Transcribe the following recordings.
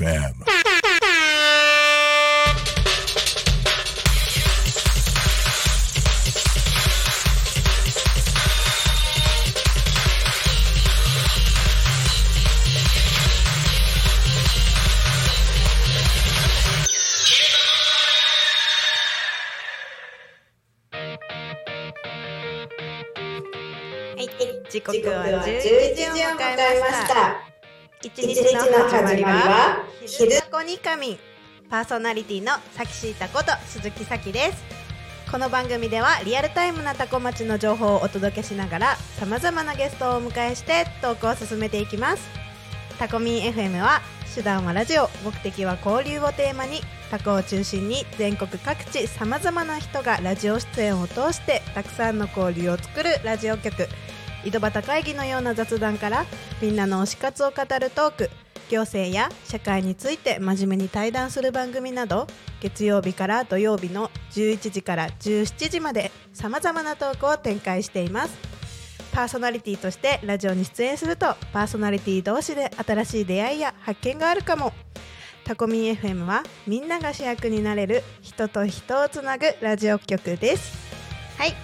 FM. 一日の始まりは昼タコにかみパーソナリティのさきしーたこと鈴木咲です。この番組ではリアルタイムなタコ町の情報をお届けしながらさまざまなゲストをお迎えしてトークを進めていきます。タコミン FM は手段はラジオ目的は交流をテーマにタコを中心に全国各地さまざまな人がラジオ出演を通してたくさんの交流を作るラジオ局。井戸端会議のような雑談からみんなの推し活を語るトーク行政や社会について真面目に対談する番組など月曜日から土曜日の11時から17時までさまざまなトークを展開しています。パーソナリティとしてラジオに出演するとパーソナリティ同士で新しい出会いや発見があるかも。タコミン FM はみんなが主役になれる人と人をつなぐラジオ局です。はい。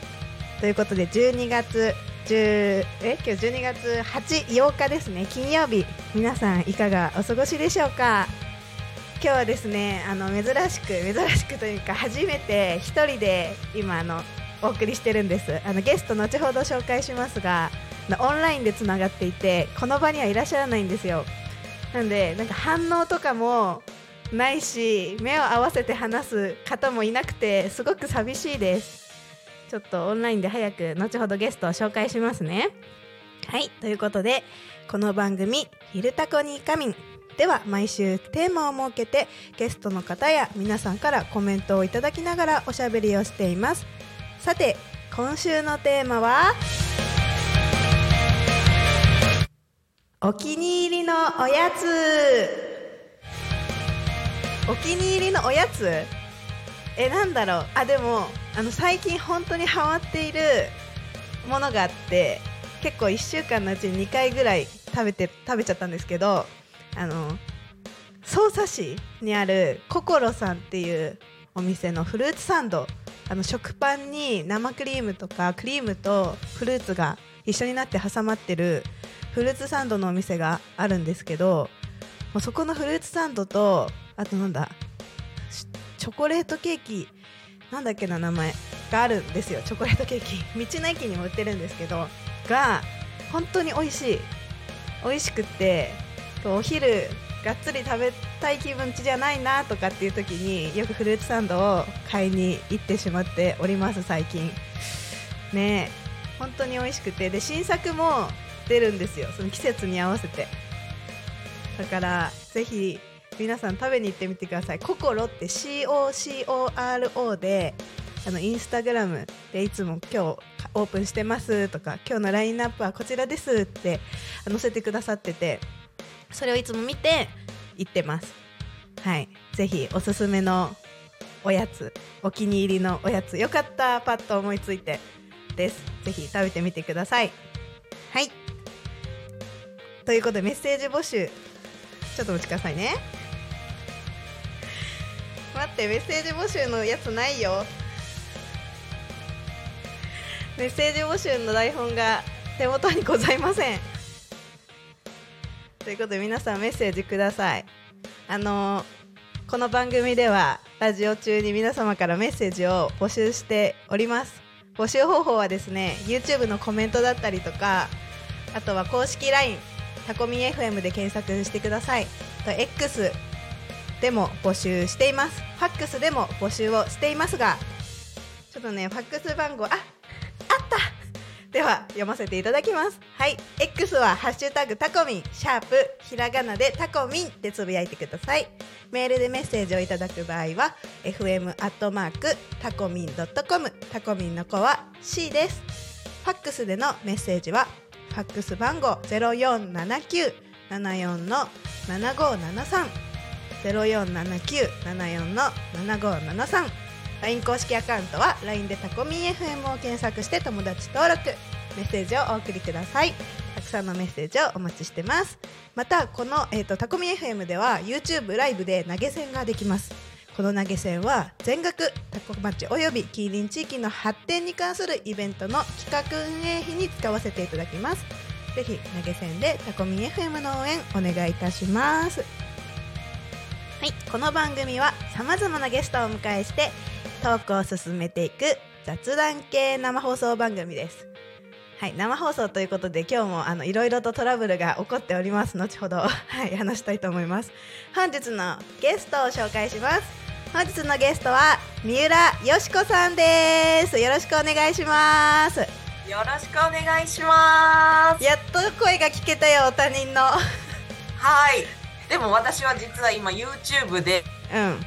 ということで12月10え今日12月8、8日ですね。金曜日。皆さんいかがお過ごしでしょうか？今日はですねあの珍しく珍しくというか初めて一人で今あのお送りしてるんです。あのゲスト後ほど紹介しますがオンラインでつながっていてこの場にはいらっしゃらないんですよ。なんでなんか反応とかもないし目を合わせて話す方もいなくてすごく寂しいです。ちょっとオンラインで早く後ほどゲストを紹介しますね。はい。ということでこの番組「昼タコにカミン」では毎週テーマを設けてゲストの方や皆さんからコメントをいただきながらおしゃべりをしています。さて今週のテーマはお気に入りのおやつ。お気に入りのおやつ？えなんだろう。あでもあの最近本当にハマっているものがあって結構1週間のうちに2回ぐらい食べて食べちゃったんですけどあの匝瑳市にあるココロさんっていうお店のフルーツサンドあの食パンに生クリームとかクリームとフルーツが一緒になって挟まってるフルーツサンドのお店があるんですけどもうそこのフルーツサンドとあとなんだチョコレートケーキなんだっけな名前があるんですよ。チョコレートケーキ。道の駅にも売ってるんですけどが本当に美味しい。美味しくってお昼がっつり食べたい気分じゃないなとかっていう時によくフルーツサンドを買いに行ってしまっております最近。ね本当に美味しくて。で新作も出るんですよ。その季節に合わせて。だからぜひ皆さん食べに行ってみてください。ココロって COCORO であのインスタグラムでいつも今日オープンしてますとか今日のラインナップはこちらですって載せてくださっててそれをいつも見て行ってます。はい。ぜひおすすめのおやつお気に入りのおやつよかったパッと思いついてです。ぜひ食べてみてください。はい。ということでメッセージ募集。ちょっとお待ちくださいね。待ってメッセージ募集のやつないよ。メッセージ募集の台本が手元にございません。ということで皆さんメッセージください。あのこの番組ではラジオ中に皆様からメッセージを募集しております。募集方法はですね YouTube のコメントだったりとかあとは公式 LINE タコミ FM で検索してください。と X でも募集しています。ファックスでも募集をしていますがちょっとねファックス番号ああった。では読ませていただきます。はい。X はハッシュタグタコミン。シャープひらがなでタコミンでつぶやいてください。メールでメッセージをいただく場合は FM アットマークタコミンドットコム。タコミンの子は C です。ファックスでのメッセージはファックス番号047974の7573 7573 LINE 公式アカウントは LINE でタコミン FM を検索して友達登録メッセージをお送りください。たくさんのメッセージをお待ちしてます。またこの、えー、とタコミ FM では YouTube ライブで投げ銭ができます。この投げ銭は全額タコ町および近隣地域の発展に関するイベントの企画運営費に使わせていただきます。ぜひ投げ銭でタコミ FM の応援お願いいたします。はいこの番組はさまざまなゲストをお迎えしてトークを進めていく雑談系生放送番組です。はい、生放送ということで今日もあのいろいろとトラブルが起こっております後ほど はい話したいと思います。本日のゲストを紹介します。本日のゲストは三浦よしこさんです。よろしくお願いします。よろしくお願いします。やっと声が聞けたよ他人の。はい。でも私は実は今 YouTube でうん。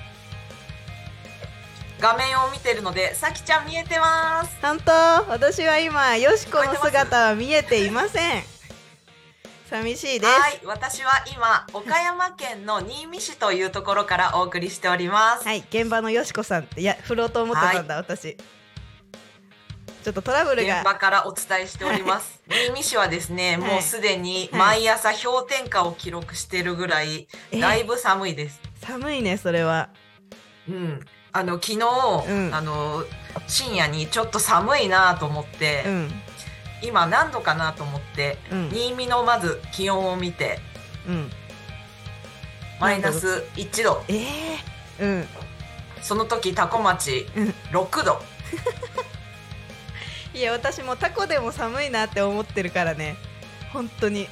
画面を見てるので、さきちゃん見えてます。本当。私は今よしこの姿は見えていません。寂しいです。はい。私は今岡山県の新見市というところからお送りしております。はい、現場のよしこさんっていや振ろうと思ってたんだ、私ちょっとトラブルが。現場からお伝えしております。新見市はですね、はい。もうすでにはい。毎朝氷点下を記録しているぐらい、え。だいぶ寒いです。寒いねそれは。うん。あの昨日、うん。あの深夜にちょっと寒いなと思って、うん。今何度かなと思って、うん。新見のまず気温を見てうん。マイナス1度。ええうん。その時多古町うん。6度 いや私もタコでも寒いなって思ってるからね。本当に。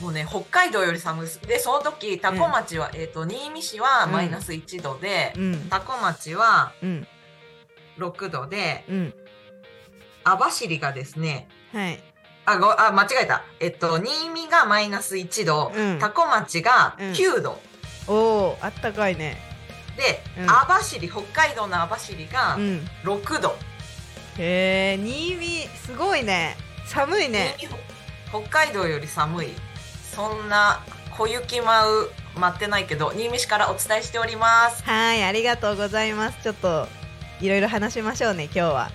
もうね北海道より寒いです。でその時多古町は、えっ、と新見市はうん。マイナス1度で、うん。多古町はうん。6度でうん。網走がですねはい。あごあ間違えた。えっと新見がマイナス1度、うん。多古町がうん。9度、おおあったかいね。で、うん。網走北海道の網走がうん。6度、へえ新見すごいね。寒いね。北海道より寒い。そんな小雪舞う待ってないけど新見市からお伝えしております。はいありがとうございます。ちょっといろいろ話しましょうね今日は。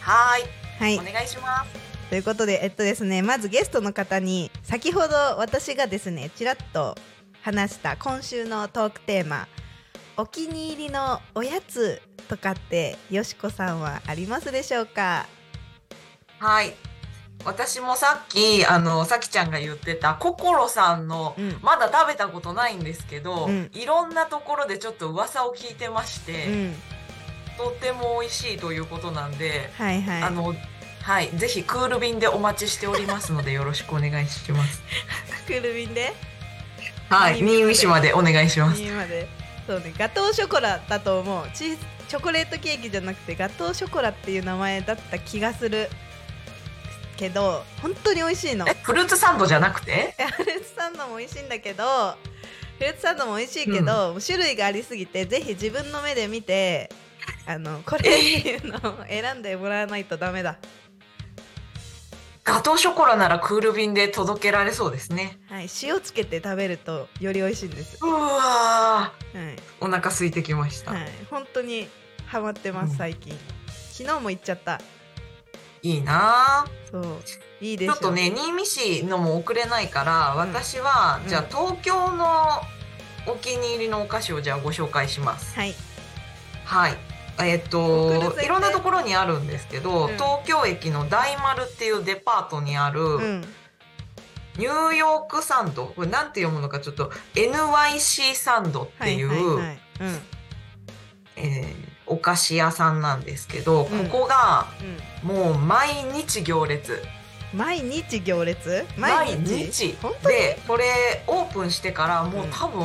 ははい。ーい。お願いします。ということでえっとですねまずゲストの方に先ほど私がですねちらっと話した今週のトークテーマお気に入りのおやつとかってよしこさんはありますでしょうか？はい。私もさっきあのさきちゃんが言ってた心さんのうん。まだ食べたことないんですけど、うん。いろんなところでちょっと噂を聞いてまして、うん。とっても美味しいということなんで、はいはい。あのはいぜひクール便でお待ちしておりますのでよろしくお願いします。クール便で？はい新見まで。お願いします。今までそうねガトーショコラだと思う。チーズチョコレートケーキじゃなくてガトーショコラっていう名前だった気がするけど本当に美味しいの。えフルーツサンドじゃなくて？えフルーツサンドも美味しいんだけどフルーツサンドも美味しいけど、種類がありすぎてぜひ自分の目で見てあのこれっていうのを選んでもらわないとダメだガトーショコラならクール便で届けられそうですね。はい塩つけて食べるとより美味しいんです。うわはい、ーお腹空いてきました、はい、本当にハマってますうん。最近、昨日も行っちゃった。いいなそう。いいーでしょちょっとね新見市のも送れないから、うん。私は、うん。じゃあ東京のお気に入りのお菓子をじゃあご紹介します。はい。はいえっといろんなところにあるんですけど、うん。東京駅の大丸っていうデパートにある、うん。ニューヨークサンドこれなんて読むのかちょっと NYC サンドっていう、えーお菓子屋さんなんですけど、うん。ここがうん。もう毎日行列。うん、毎日行列？毎日。でこれオープンしてからもう多分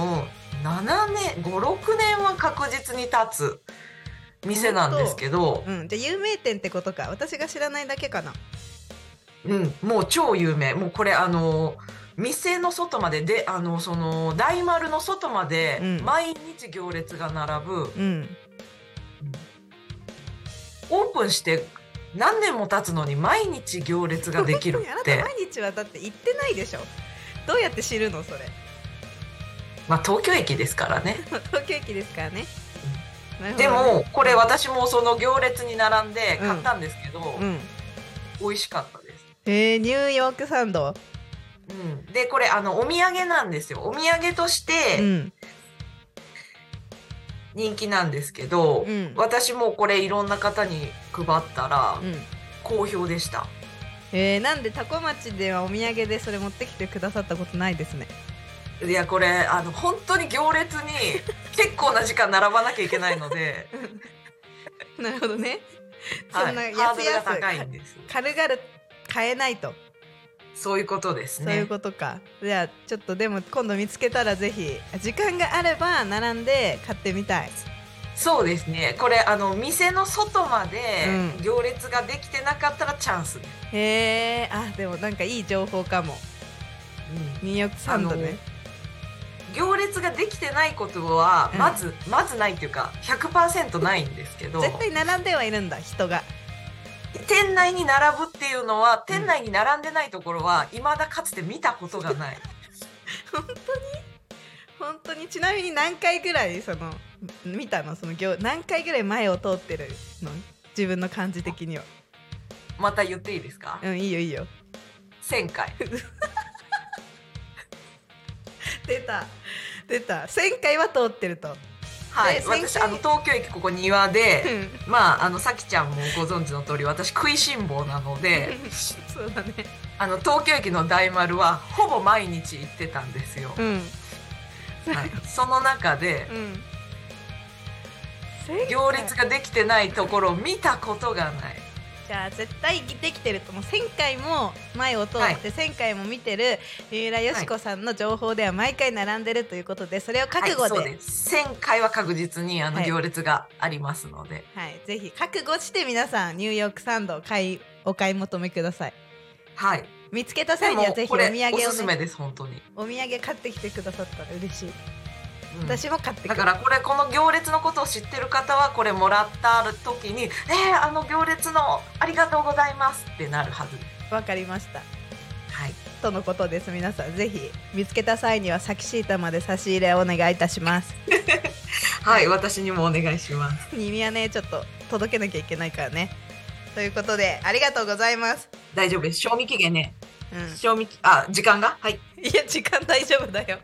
7年56年は確実に経つ店なんですけど、うん、じゃあ有名店ってことか。私が知らないだけかな。うん、もう超有名。もうこれあの店の外までであのその大丸の外までうん。毎日行列が並ぶ、うん。オープンして何年も経つのに毎日行列ができるって、毎日はだって行ってないでしょ。どうやって知るのそれ。まあ、東京駅ですからね。東京駅ですからね、でもこれ私もその行列に並んで買ったんですけど、うん。美味しかったです。えー、ニューヨークサンド。うん、でこれあのお土産なんですよ。お土産としうてん。人気なんですけど、うん。私もこれいろんな方に配ったらうん。好評でした。えー、なんでタコ町ではお土産でそれ持ってきてくださったことないですねいやこれあの本当に行列に 結構な時間並ばなきゃいけないので、なるほどね。はい、そんなハードルが高いんです。軽々買えないと、そういうことですそういうね。ことか。じゃあちょっとでも今度見つけたらぜひ時間があれば並んで買ってみたい。そうですね。これあの店の外までうん。行列ができてなかったらチャンス。へえあでもなんかいい情報かも。うん。ニューヨークサンドね行列ができてないことはうん。まず、まずないっていうか100%ないんですけど絶対並んではいるんだ人が。店内に並ぶっていうのは店内に並んでないところは未だかつて見たことがない。本当に？ちなみに何回ぐらいその見たの？その行何回ぐらい前を通ってるの？自分の感じ的には。また言っていいですか？うんいいよいいよ。1000回。出た出た。1000回は通ってると。はい。で1000回私あの東京駅ここ庭でうん。まああのさきちゃんもご存知の通り私食いしん坊なので そうだね。あの東京駅の大丸はほぼ毎日行ってたんですよ、うん。はい、その中でうん。行列ができてないところを見たことがないじゃあ絶対できてるともう。1000回も前を通はい。って1000回も見てる三浦佳子さんの情報では毎回並んでるということでそれを覚悟はい、で,、です。1000回は確実にあのはい。行列がありますので、はい、ぜひ覚悟して皆さんニューヨークサンドを買いお買い求めください。はい、見つけたで際にはぜひお土産をねおすすめです本当に、お土産買ってきてくださったら嬉しい。うん私も買ってだからこれこの行列のことを知ってる方はこれもらった時に「えー、あの行列のありがとうございます」ってなるはず。わかりました。はい、とのことです。皆さんぜひ見つけた際にはサキシータまで差し入れをお願いいたします。はい、私にもお願いします。耳はねちょっと届けなきゃいけないからね。ということでありがとうございます。大丈夫です。賞味期限ね。う賞味あ時間が？はい。んいや時間大丈夫だよ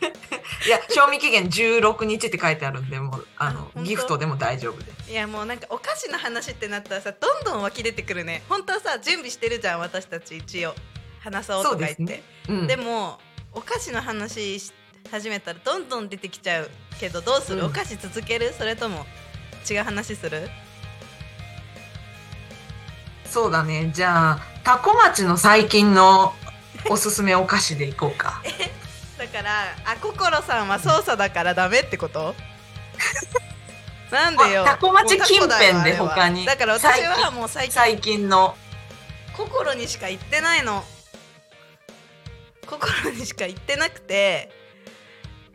いや賞味期限16日って書いてあるんでもうあのギフトでも大丈夫です。いやもうなんかお菓子の話ってなったらさどんどん湧き出てくるね。本当はさ準備してるじゃん私たち一応。話そうとか言って。ですねうん、でもお菓子の話し始めたらどんどん出てきちゃうけどどうする、うん。お菓子続ける？それとも違う話する？そうだね。じゃあタコ町の最近のおすすめお菓子でいこうか。だからあ心さんは操作だからダメってこと？なんでよ？あタコ町近辺で他に。だから私はもう最近最近の。心にしか行ってないの。心にしか行ってなくて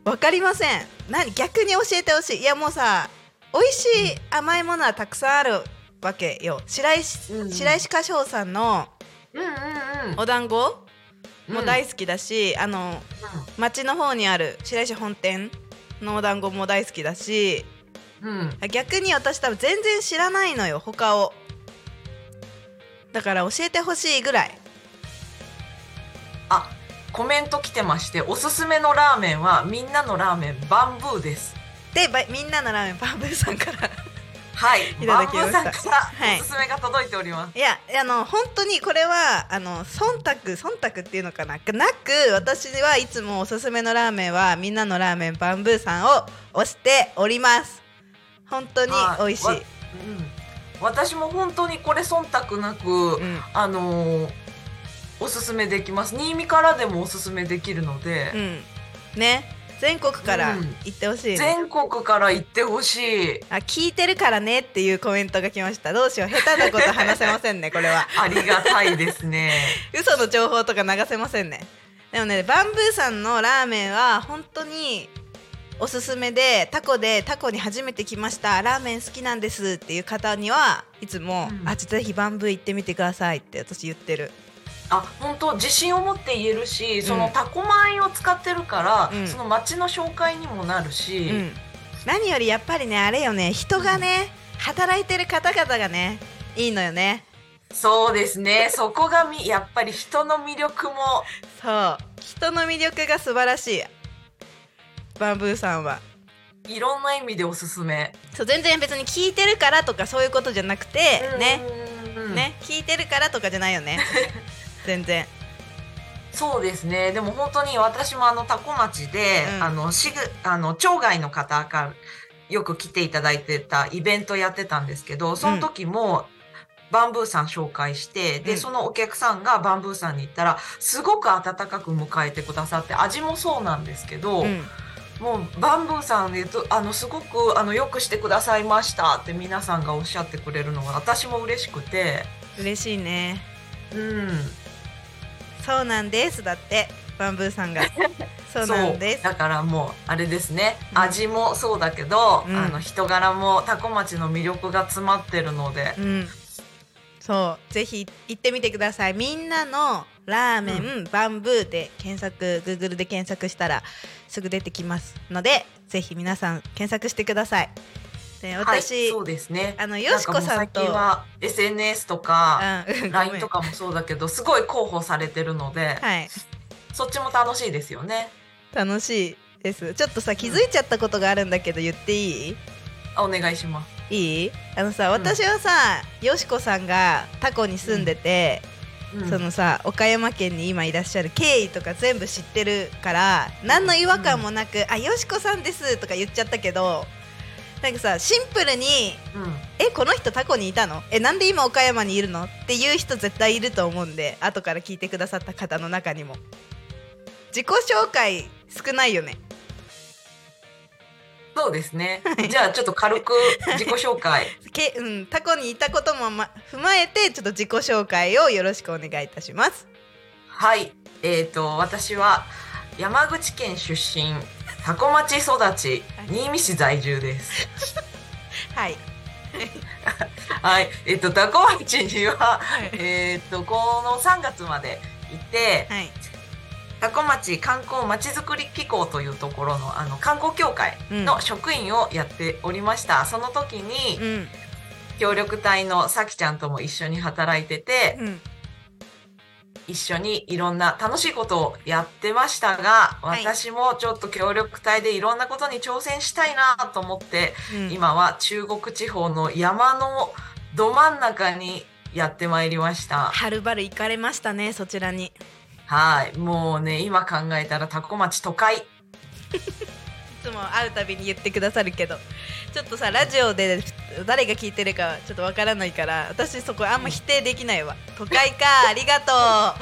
わかりません。何逆に教えてほしい。いやもうさ美味しい甘いものはたくさんあるわけよ。白石,、うんうん。白石歌唱さんのうんうんうん。お団子？もうん大好きだし、あの町の方にある白石本店のお団子も大好きだしうん。逆に私多分全然知らないのよ他を。だから教えてほしいぐらい。あコメント来てましておすすめのラーメンはみんなのラーメンバンブーです。でばみんなのラーメンバンブーさんからはい。いただきました。はい。おすすめが届いております、いやあの本当にこれはあの忖度忖度っていうのかな？なく私はいつもおすすめのラーメンはみんなのラーメンバンブーさんを推しております。本当に美味しい、うん、私も本当にこれ忖度なく、うん。あのーおすすめできます。新見からでもおすすめできるので、うん、ね全国からうん。行ってほしいね、全国から行ってほしい。あ聞いてるからねっていうコメントが来ました。どうしよう。下手なこと話せませんね これは。ありがたいですね。嘘の情報とか流せませんね。でもねバンブーさんのラーメンは本当におすすめでタコでタコに初めて来ました。ラーメン好きなんですっていう方にはいつも、うん。あぜひバンブー行ってみてくださいって私言ってるあ本当自信を持って言えるし、そのうんタコ米を使ってるから、うん。その町の紹介にもなるし、うん。何よりやっぱりねあれよね人がね働いてる方々がねいいのよね。そうですね。そこがみやっぱり人の魅力も。そう。人の魅力が素晴らしい。バンブーさんは。いろんな意味でおすすめ。そう全然別に聞いてるからとかそういうことじゃなくてねうん。ね。聞いてるからとかじゃないよね 全然。そうですね。でも本当に私もあのタコ町で、うん。あのしぐあの町外の方からよく来ていただいてたイベントやってたんですけど、その時も。バンブーさん紹介してで、うん。そのお客さんがバンブーさんに行ったらすごく温かく迎えてくださって味もそうなんですけど、うん。もうバンブーさんでとあのすごくあのよくしてくださいましたって皆さんがおっしゃってくれるのが私も嬉しくて。嬉しいね。うんそうなんです。だってバンブーさんが。そうなんです。だからもうあれですね、うん。味もそうだけど、うん。あの人柄もタコ町の魅力が詰まってるので、うん。そう。ぜひ行ってみてください。みんなのラーメン、バンブーで検索 Google で検索したらすぐ出てきますのでぜひ皆さん検索してくださいではい、私、そうですね。あのよしこさんと。なんは SNS とか、うん。LINE とかもそうだけどすごい広報されてるので、はい。そっちも楽しいですよね。楽しいです。ちょっとさ気づいちゃったことがあるんだけど言っていい？あお願いします。いい？あのさ私はさ、よしこさんがタコに住んでて、うん。そのさ岡山県に今いらっしゃる経緯とか全部知ってるから何の違和感もなく「あよしこさんです」とか言っちゃったけどなんかさシンプルにうん「えこの人タコにいたの？えなんで今岡山にいるの?」っていう人絶対いると思うんで後から聞いてくださった方の中にも。自己紹介少ないよね。そうですね。じゃあちょっと軽く 自己紹介。け、うん、タコにいたことも、ま、踏まえてちょっと自己紹介をよろしくお願いいたします。はい、えー、と私は山口県出身多古町育ち新見市在住です。はい。はい、えっ、と多古町にははい。えっ、とこの3月までいてはい。多古町観光まちづくり機構というところのあの観光協会の職員をやっておりました。その時にうん。協力隊のさきちゃんとも一緒に働いてて、うん一緒にいろんな楽しいことをやってましたが、はい私もちょっと協力隊でいろんなことに挑戦したいなと思って、うん今は中国地方の山のど真ん中にやってまいりました。はるばる行かれましたねそちらにはい。もうね、今考えたらタコ町都会。いつも会うたびに言ってくださるけどちょっとさラジオで誰が聞いてるかちょっとわからないから私そこあんま否定できないわ。都会か ありがとう。あ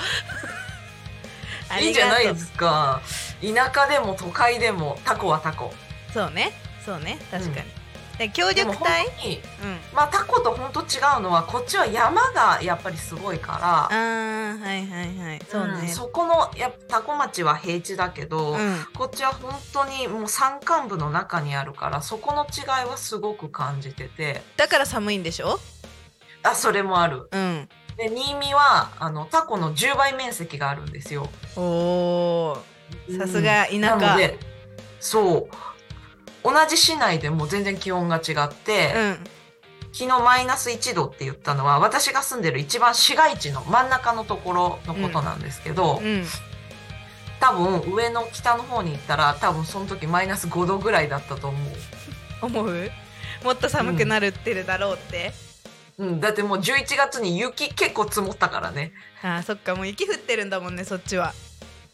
いいじゃないですか。田舎でも都会でもタコはタコ。そうねそうね確かに、で協でも本力隊うん。まあタコと本当違うのは、こっちは山がやっぱりすごいから、はいはいはい。そうね。んそこのやタコ町は平地だけど、うん。こっちは本当にもう山間部の中にあるからそこの違いはすごく感じてて。だから寒いんでしょ？あそれもある。うん。で新見はあのタコの10倍面積があるんですよ。おー。さすが田舎。なのでそう同じ市内でも全然気温が違って、うん。昨日マイナス1度って言ったのは私が住んでる一番市街地の真ん中のところのことなんですけど、うん。多分上の北の方に行ったら多分その時マイナス5度ぐらいだったと思う。思う？もっと寒くなるってるだろうって、うん、だってもう11月に雪結構積もったからね。あーそっか。もう雪降ってるんだもんねそっちは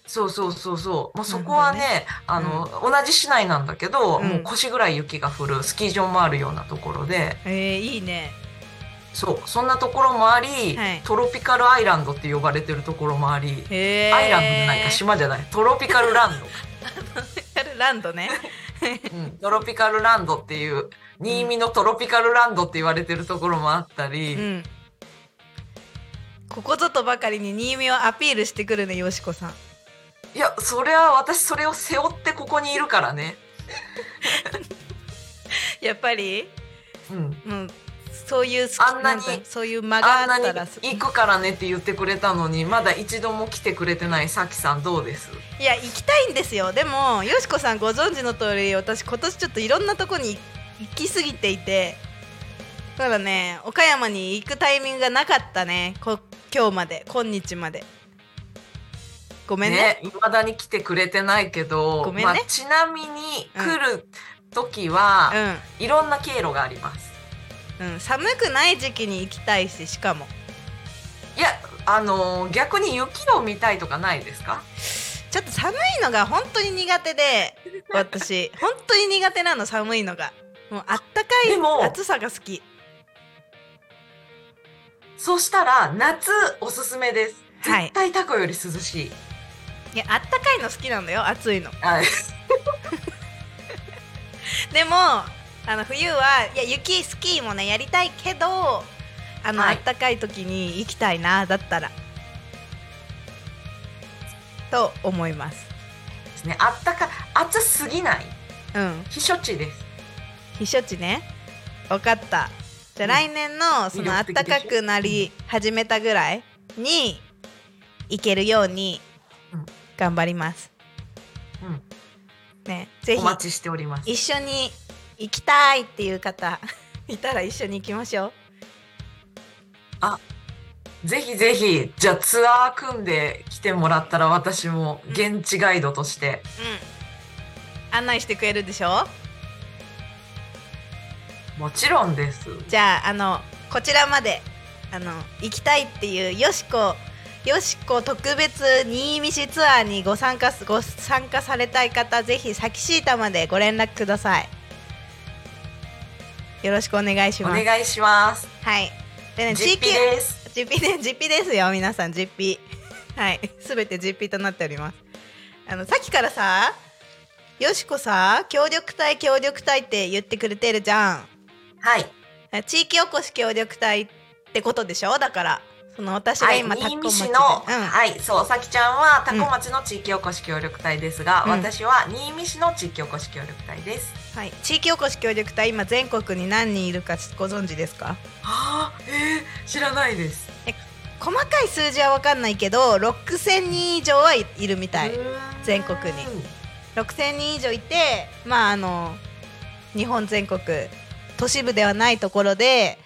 そうそうそうそう。もうそこはね、あの、同じ市内なんだけど、うん。もう腰ぐらい雪が降るスキー場もあるようなところで、えー、いいね。そう、そんなところもあり、はい。トロピカルアイランドって呼ばれてるところもあり、アイランドじゃないか、島じゃない、トロピカルランランドね。ド。うん、トロピカルランドっていう、新見のトロピカルランドって言われてるところもあったり、うん。ここぞとばかりに新見をアピールしてくるねよしこさんいや、それは私それを背負ってここにいるからね。やっぱり？うん。もうそういうあんなにそういう間があったら行くからねって言ってくれたのにまだ一度も来てくれてないさきさんどうです？いや行きたいんですよ。でもよしこさんご存知の通り私今年ちょっといろんなとこに行き過ぎていて。だね岡山に行くタイミングがなかったね。こ今日まで今日までごめんね。ね、未だに来てくれてないけど、ごめんね。まあ、ちなみに来る時は、いろんな経路があります。うん、うん、寒くない時期に行きたいししかも。いや、あのー逆に雪を見たいとかないですか？ちょっと寒いのが本当に苦手で 私。本当に苦手なの寒いのが。もうあったかい暑さが好き。そしたら、夏おすすめです。はい。絶対タコより涼しい。いやあったかいの好きなんだよ暑いの。はい。でもあの冬はいや雪スキーもねやりたいけどあの、はい。あったかい時に行きたいなだったら。と思います。ですね。あったか、暑すぎない？うん。避暑地です。避暑地ね。分かった。じゃあうん。来年のそのあったかくなり始めたぐらいに行けるようにうん頑張りますうん。ねぜひお待ちしております。一緒に行きたいっていう方 いたら一緒に行きましょうぜひぜひ、じゃあツアー組んで来てもらったら私も現地ガイドとして。うん案内してくれるでしょ？もちろんです。じゃああのこちらまであの行きたいっていうよしこよしこ特別新見市ツアーにご参加すご参加されたい方ぜひサキシータまでご連絡ください。よろしくお願いしおます。願いします。はい。でね実費です。実費で実費ですよ皆さん実費はい。すべて実費となっております。あのさっきからさよしこさ協力隊協力隊って言ってくれてるじゃん。はい。地域おこし協力隊ってことでしょ？だからその私がはい、今、タコ新見市の、うん。はい、そう、さきちゃんは多古町の地域おこし協力隊ですが、うん。私は新見市の地域おこし協力隊です。はい、地域おこし協力隊今全国に何人いるかご存知ですか？はあ、えー、知らないです。細かい数字は分かんないけど6000人以上はいいるみたい。全国に。6000人以上いてまああの日本全国都市部ではないところで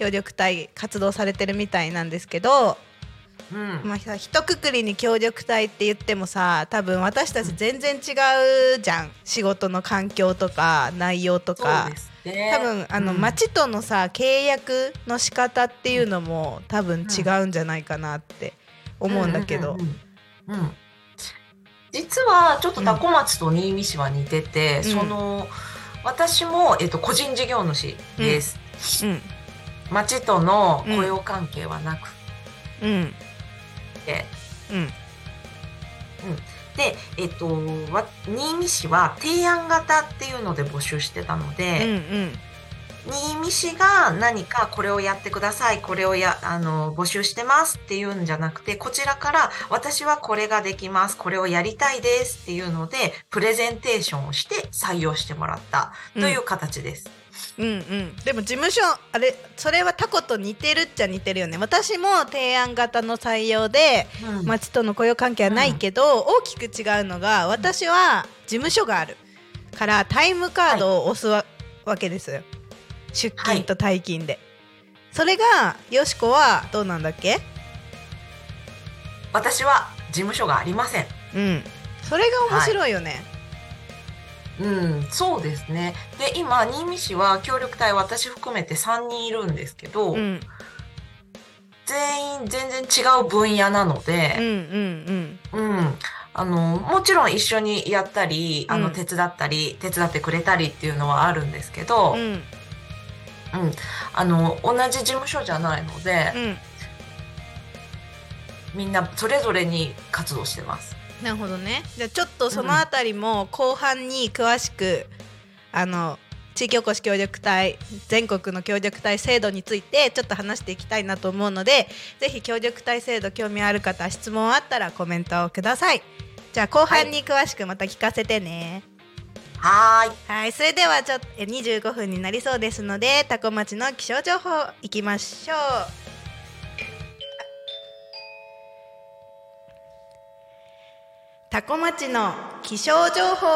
協力隊活動されてるみたいなんですけど、うん。まあ、さ一括りに協力隊って言ってもさ多分私たち全然違うじゃん。仕事の環境とか内容とか。多分あの、うん。町とのさ契約の仕方っていうのも多分違うんじゃないかなって思うんだけど。う。んうんうんうん。実はちょっと多古町と新見市は似てて、うん。その私も、えっと、個人事業主です。うん町との雇用関係はなくうん。て、うん。で、えっと、わ新見市は提案型っていうので募集してたのうんうで、ん。新見市が何かこれをやってください、これをや、あの、募集してますっていうんじゃなくて、こちらから私はこれができます、これをやりたいですっていうので、プレゼンテーションをして採用してもらったという形です。うんうん。でも事務所あれそれはタコと似てるっちゃ似てるよね。私も提案型の採用でうん。町との雇用関係はないけど、大きく違うのが私は事務所がある。からタイムカードを押すわ,、わけですよ。出勤と退勤で、それがよしこはどうなんだっけ？私は事務所がありません。うん。それが面白いよね、うん、そうですね。で、今、新見市は協力隊私含めて3人いるんですけど、うん、全員全然違う分野なのうんで、うんうんうん。あの、もちろん一緒にやったり、あの、うん手伝ったり、手伝ってくれたりっていうのはあるんですけど、うん。うんあの、同じ事務所じゃないので、うんみんなそれぞれに活動してます。なるほどね。じゃあちょっとそのあたりも後半に詳しく、あの地域おこし協力隊全国の協力隊制度についてちょっと話していきたいなと思うのでぜひ協力隊制度興味ある方質問あったらコメントをください。じゃあ後半に詳しくまた聞かせてね。はーい。はい。それではちょっとえ25分になりそうですのでタコ町の気象情報いきましょうタコ町の気象情報を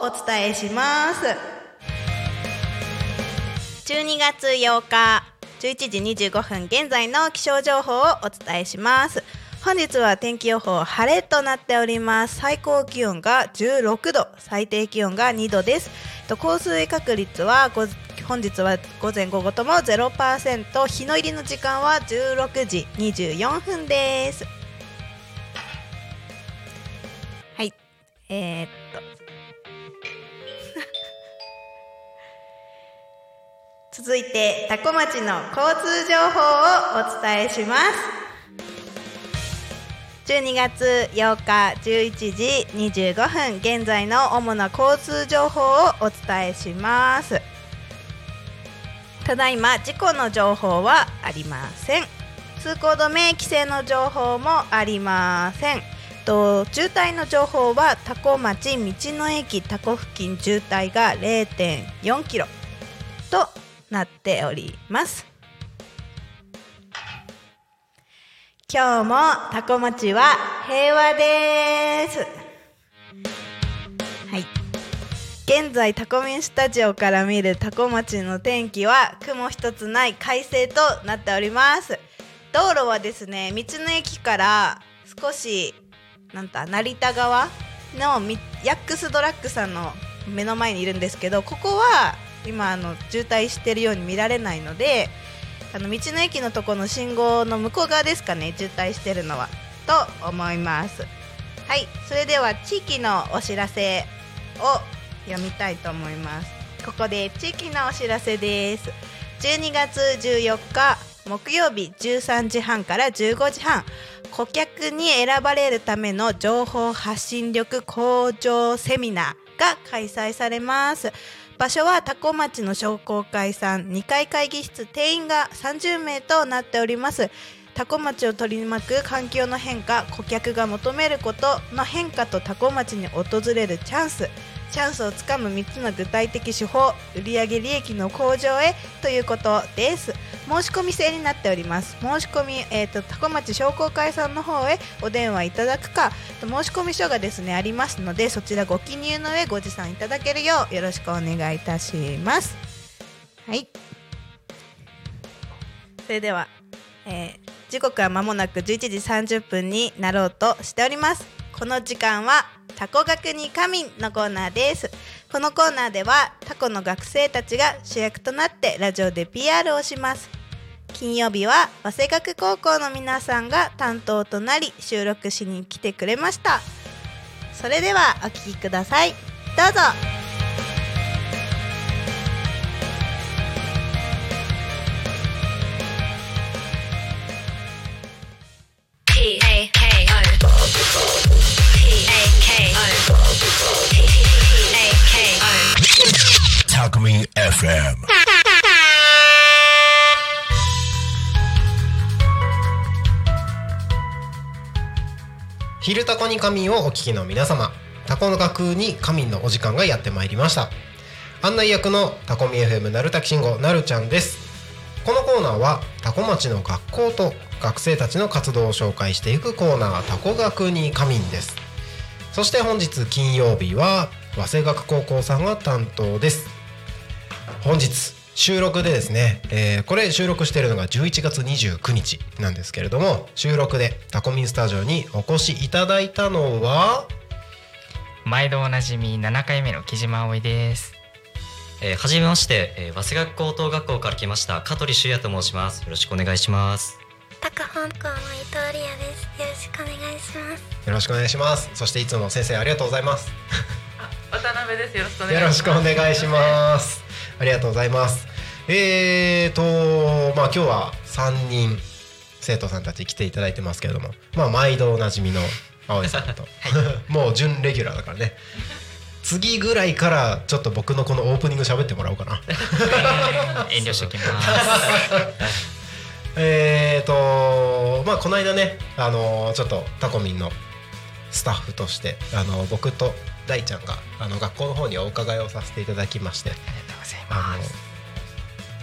お伝えします。12月8日11時25分現在の気象情報をお伝えします。本日は天気予報晴れとなっております。最高気温が16度最低気温が2度です。降水確率は本日は午前午後とも0%日の入りの時間は16時24分です。えー、っと。続いて多古町の交通情報をお伝えします。12月8日11時25分現在の主な交通情報をお伝えします。ただいま事故の情報はありません。通行止め規制の情報もありません。と渋滞の情報は多古町道の駅多古付近渋滞が0.4キロとなっております。今日もタコ町は平和です。はい。現在タコミンスタジオから見るタコ町の天気は雲一つない快晴となっております。道路はですね道の駅から少しなんだ成田側のヤックスドラッグさんの目の前にいるんですけどここは今あの渋滞してるように見られないのであの道の駅のとこの信号の向こう側ですかね渋滞してるのは。と思います。はいそれでは地域のお知らせを読みたいと思います。ここで地域のお知らせです。12月14日木曜日13時半から15時半。顧客に選ばれるための情報発信力向上セミナーが開催されます。場所は多古町の商工会さん。2階会議室定員が30名となっております。多古町を取り巻く環境の変化顧客が求めることの変化と多古町に訪れるチャンス。チャンスをつかむ3つの具体的手法売上利益の向上へということです。申し込み制になっております。申し込み、えーと、多古町商工会さんの方へお電話いただくか申し込み書がですねありますのでそちらご記入の上ご持参いただけるようよろしくお願いいたします。はい。それでは、えー、時刻は間もなく11時30分になろうとしております。この時間はタコ学に神のコーナーです。このコーナーではタコの学生たちが主役となってラジオで PR をします。金曜日は早稲学高校の皆さんが担当となり収録しに来てくれました。それではお聴きください。どうぞ。タクミン FM 昼タコに仮眠をお聞きの皆様。タコの学に仮眠のお時間がやってまいりました。案内役のタコミ FM なるたきしんごなるちゃんです。このコーナーはタコ町の学校と学生たちの活動を紹介していくコーナータコ学に仮眠です。そして本日金曜日は早稲学高校さんが担当です。本日収録でですね、えー、これ収録しているのが11月29日なんですけれども収録でタコミンスタジオにお越しいただいたのは毎度おなじみ7回目の木島葵です。えー、はじめまして、えー、早稲学高等学校から来ました香取修也と申します。よろしくお願いします高本校の伊藤理也です。よろしくお願いします。よろしくお願いします。そしていつも先生ありがとうございます。渡辺です。よろしくお願いします。よろしくお願いします。ありがとうございます。えーとまあ今日は3人生徒さんたち来ていただいてますけれどもまあ毎度おなじみの青江さんと、もう準レギュラーだからね。次ぐらいからちょっと僕のこのオープニング喋ってもらおうかな。遠慮しときます えーとまあこの間ねあのちょっとタコミンのスタッフとしてあの僕と大ちゃんがあの学校の方にお伺いをさせていただきまして。ありがとうございます。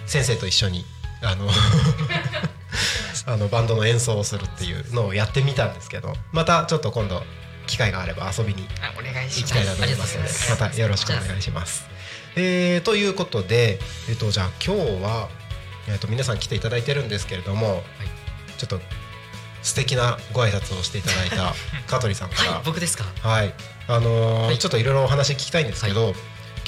先生と一緒にあの あのバンドの演奏をするっていうのをやってみたんですけどまたちょっと今度機会があれば遊びに行きたいなと思いますのでまたよろしくお願いします。えー、ということで、えー、とじゃあ今日はえー、と皆さん来ていただいてるんですけれども、ちょっと素敵なご挨拶をしていただいた 香取さんから、はい僕ですか？はい、あのーはい。ちょっといろいろお話聞きたいんですけど、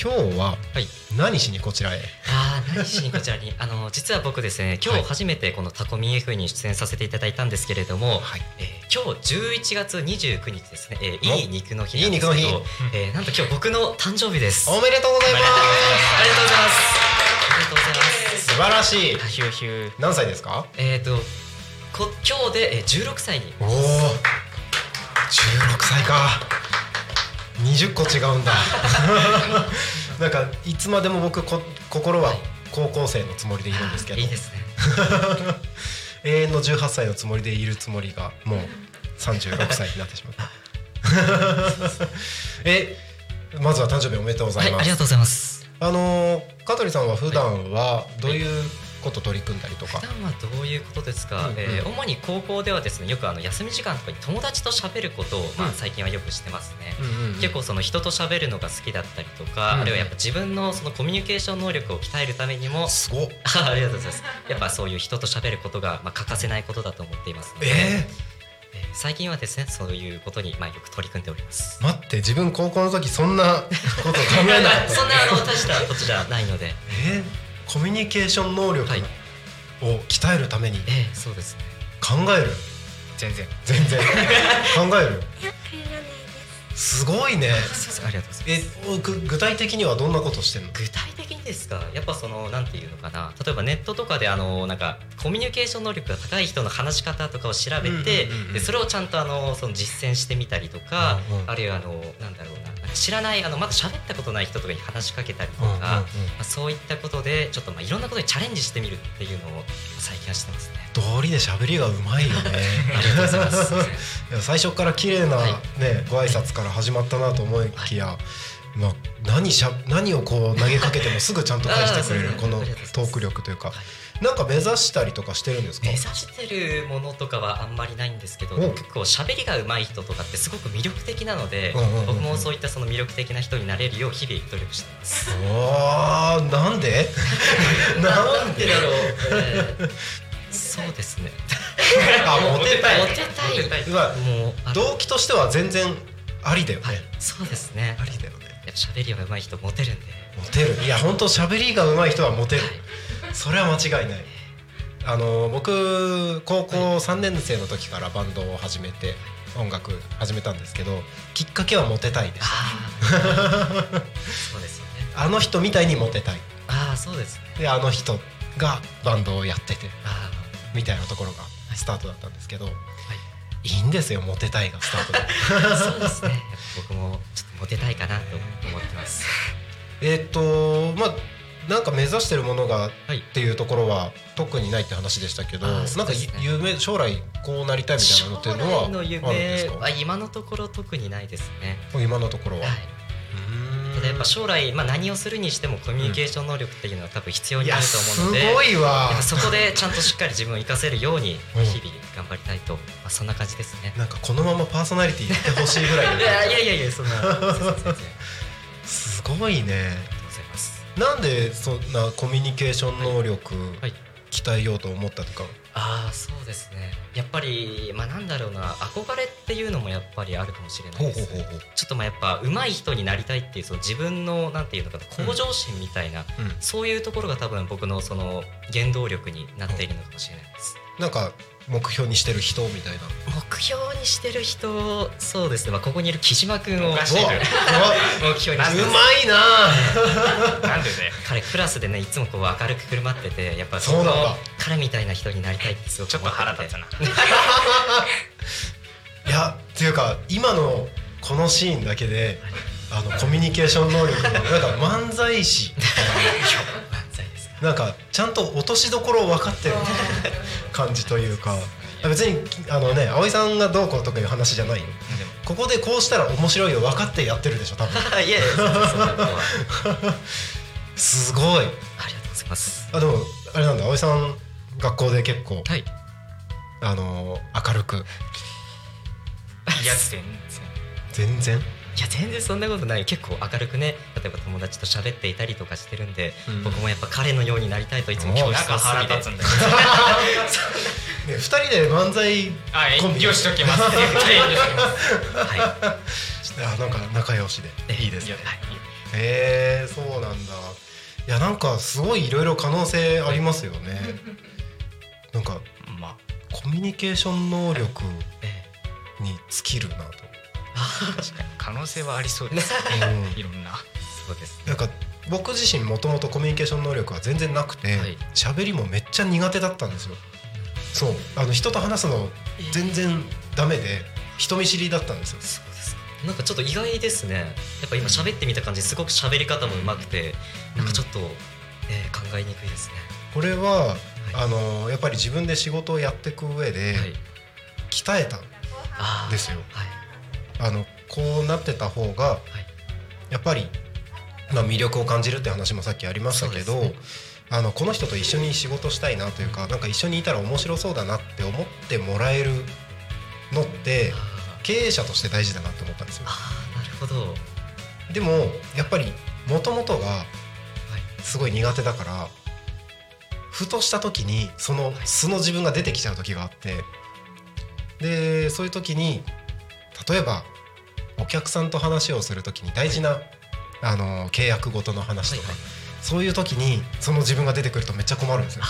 今日ははい。何しにこちらへ、ああ何しにこちらに？あの実は僕ですね今はい。日初めてこのタコミン F に出演させていただいたんですけれども、はい、えー今日11月29日ですね、えーおいい肉の日なんですけどいい肉の日。えーなんと今日僕の誕生日です。おめでとうございます素晴らしい。ヒューヒュー。何歳ですか？えっ、とこ今日で、えー、16歳に。おお16歳か。20個違うんだ。なんかいつまでも僕こ心は高校生のつもりでいるんですけど。い。いですね。永遠の18歳のつもりでいるつもりがもう36歳になってしまった。えまずは誕生日おめでとうござはいいます、ありがとうございますあのー香取さんは普段はどういうこと取り組んだりとか、普段はどういうことですか、うんうん。えー主に高校ではですねよくあの休み時間とかに友達と喋ることを、まあうん。最近はよくしてますね、うんうんうん。結構その人と喋るのが好きだったりとか、うんあるいはやっぱ自分のそのコミュニケーション能力を鍛えるためにもすごっ。あ ありがとうございます。やっぱそういう人と喋ることがまあ欠かせないことだと思っていますのえー最近はですねそういうことにまあよく取り組んでおります。ー、待って自分高校の時そんなこと考えなかった そんなあの大したことじゃないので。えーコミュニケーション能力はい。を鍛えるために？ええそうです。ね考える？全然。全然。考える？すすごいね。ありがとうございます。えぐ具体的にはどんなことしてんの？具体的にですか？やっぱそのなんていうのかな。例えばネットとかであのなんかコミュニケーション能力が高い人の話し方とかを調べて、でそれをちゃんとあのその実践してみたりとか、あるいはあのなんだろうな知らないあのまだ喋ったことない人とかに話しかけたりとか、うんうんうんまあ、そういったことでちょっとまあいろんなことにチャレンジしてみるっていうのを最近はしてますね。道理で喋りがうまいよね ありがとうございます。最初から綺麗な、はいねご挨拶から始まったなと思いきや、まあ、何しゃ何をこう投げかけてもすぐちゃんと返してくれるこのトーク力というか、はい。なんか目指したりとかしてるんですか？目指してるものとかはあんまりないんですけどお結構喋りが上手い人とかってすごく魅力的なので、僕もそういったその魅力的な人になれるよう日々努力しています。おー なんで？なんで？でだろう、えーそうですね。あモテたい。モテたい。モテたい。うわもうあ動機としては全然ありだよね、はい、そうですね。ありだよね喋りが上手い人モテるんで。モテる？いや本当喋りが上手い人はモテる。はい。それは間違いない。あの僕高校3年生の時からバンドを始めて音楽始めたんですけどきっかけはモテたいですああ、そうですよね。あの人みたいにモテたい。ああ、そうですね。であの人がバンドをやっててあみたいなところがスタートだったんですけど、い、いんですよモテたいがスタートであ、そうですね。僕もちょっとモテたいかなと思ってます。えーっとまあなんか目指してるものがはいっていうところは特にないって話でしたけど、あーなんか夢将来こうなりたいみたいなのっていうのはあるん夢ですか？は今のところ特にないですね。今のところは、はい。ただやっぱ将来、まあ、何をするにしてもコミュニケーション能力っていうのは多分必要になるとす思うので、ごいわ。そこでちゃんとしっかり自分を生かせるようにうん。日々頑張りたいと、まあ、そんな感じですね。なんかこのままパーソナリティやってほしいぐらい いやいやいやいやそんな全然全然。ありがとすごいねうございます。なんでそんなコミュニケーション能力はい。鍛えようと思ったとか、ああそうですね。やっぱりまあなんだろうな。憧れっていうのもやっぱりあるかもしれないです。ほうほうほうほう。ちょっとまあやっぱ上手い人になりたいっていうその自分のなんていうのかな向上心みたいな、うん。そういうところが多分僕のその原動力になっているのかもしれないです、なんか目標にしてる人みたいな。目標にしてる人そうですね、まあ、ここにいる木島君を目標にしてます。うまいな。なんでだよ彼クラスでねいつもこう明るく振る舞っててやっぱそうなんだ。僕も彼みたいな人になりたいってすごくちょっと思ってて。腹立つないやっていうか今のこのシーンだけであのコミュニケーション能力のなんか漫才師なんかちゃんと落としどころを分かってる感じというか。別にあのね葵さんがどうこうとかいう話じゃないよ。ここでこうしたら面白いよ分かってやってるでしょ多分。すごいありがとうございます。あでもあれなんだ葵さん学校で結構はい。あの明るく。いや全然。全然？いや全然そんなことない。結構明るくね。例えば友達と喋っていたりとかしてるんで、うん。僕もやっぱ彼のようになりたいといつも教室のなんか腹隅で。立つんだけど。ね二人で漫才あコンビ。遠慮しときます絶対遠慮しときます。はあなんか仲良しで。いいいですね。へえそうなんだ。いやなんかすごいいろいろ可能性ありますよね。なんかまあ。コミュニケーション能力ええ。に尽きるなと、可能性はありそうですうん。いろんな。そうですなんか僕自身もともとコミュニケーション能力は全然なくてはい。喋、りもめっちゃ苦手だったんですよ。そう。あの人と話すの全然ダメで人見知りだったんですよ。そうですか。なんかちょっと意外ですね。やっぱ今喋ってみた感じすごく喋り方も上手くてなんかちょっと、えー考えにくいですね。これは、あのやっぱり自分で仕事をやっていく上ではい。鍛えたんですよ。はいあのこうなってた方がやっぱり、まあ、魅力を感じるって話もさっきありましたけど、ね。あのこの人と一緒に仕事したいなというかなんか一緒にいたら面白そうだなって思ってもらえるのって経営者として大事だなって思ったんですよ。なるほど。でもやっぱりもともとがすごい苦手だからふとした時にその素の自分が出てきちゃう時があってでそういう時に例えばお客さんと話をする時に大事な、あの契約ごとの話とか、はいはい。そういう時にその自分が出てくるとめっちゃ困るんですよ。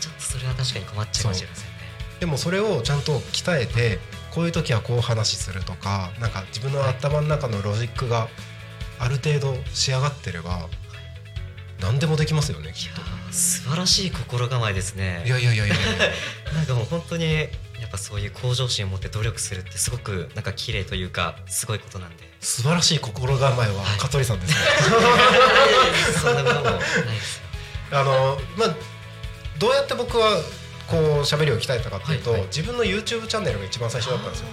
ちょっとそれは確かに困っちゃうかもしれませんね。でもそれをちゃんと鍛えてこういう時はこう話するとかなんか自分の頭の中のロジックがある程度仕上がってれば何でもできますよねきっいやー素晴らしい心構えですね。といやいやいやいやいや。なんかもう本当にぱそういう向上心を持って努力するってすごくなんか綺麗というかすごいことなんで。素晴らしい心構えははい。香取さんですね。そんなこともないですよ。あのまあどうやって僕はこう喋りを鍛えたかっていうと、はいはい。自分の YouTube チャンネルが一番最初だったんですよ。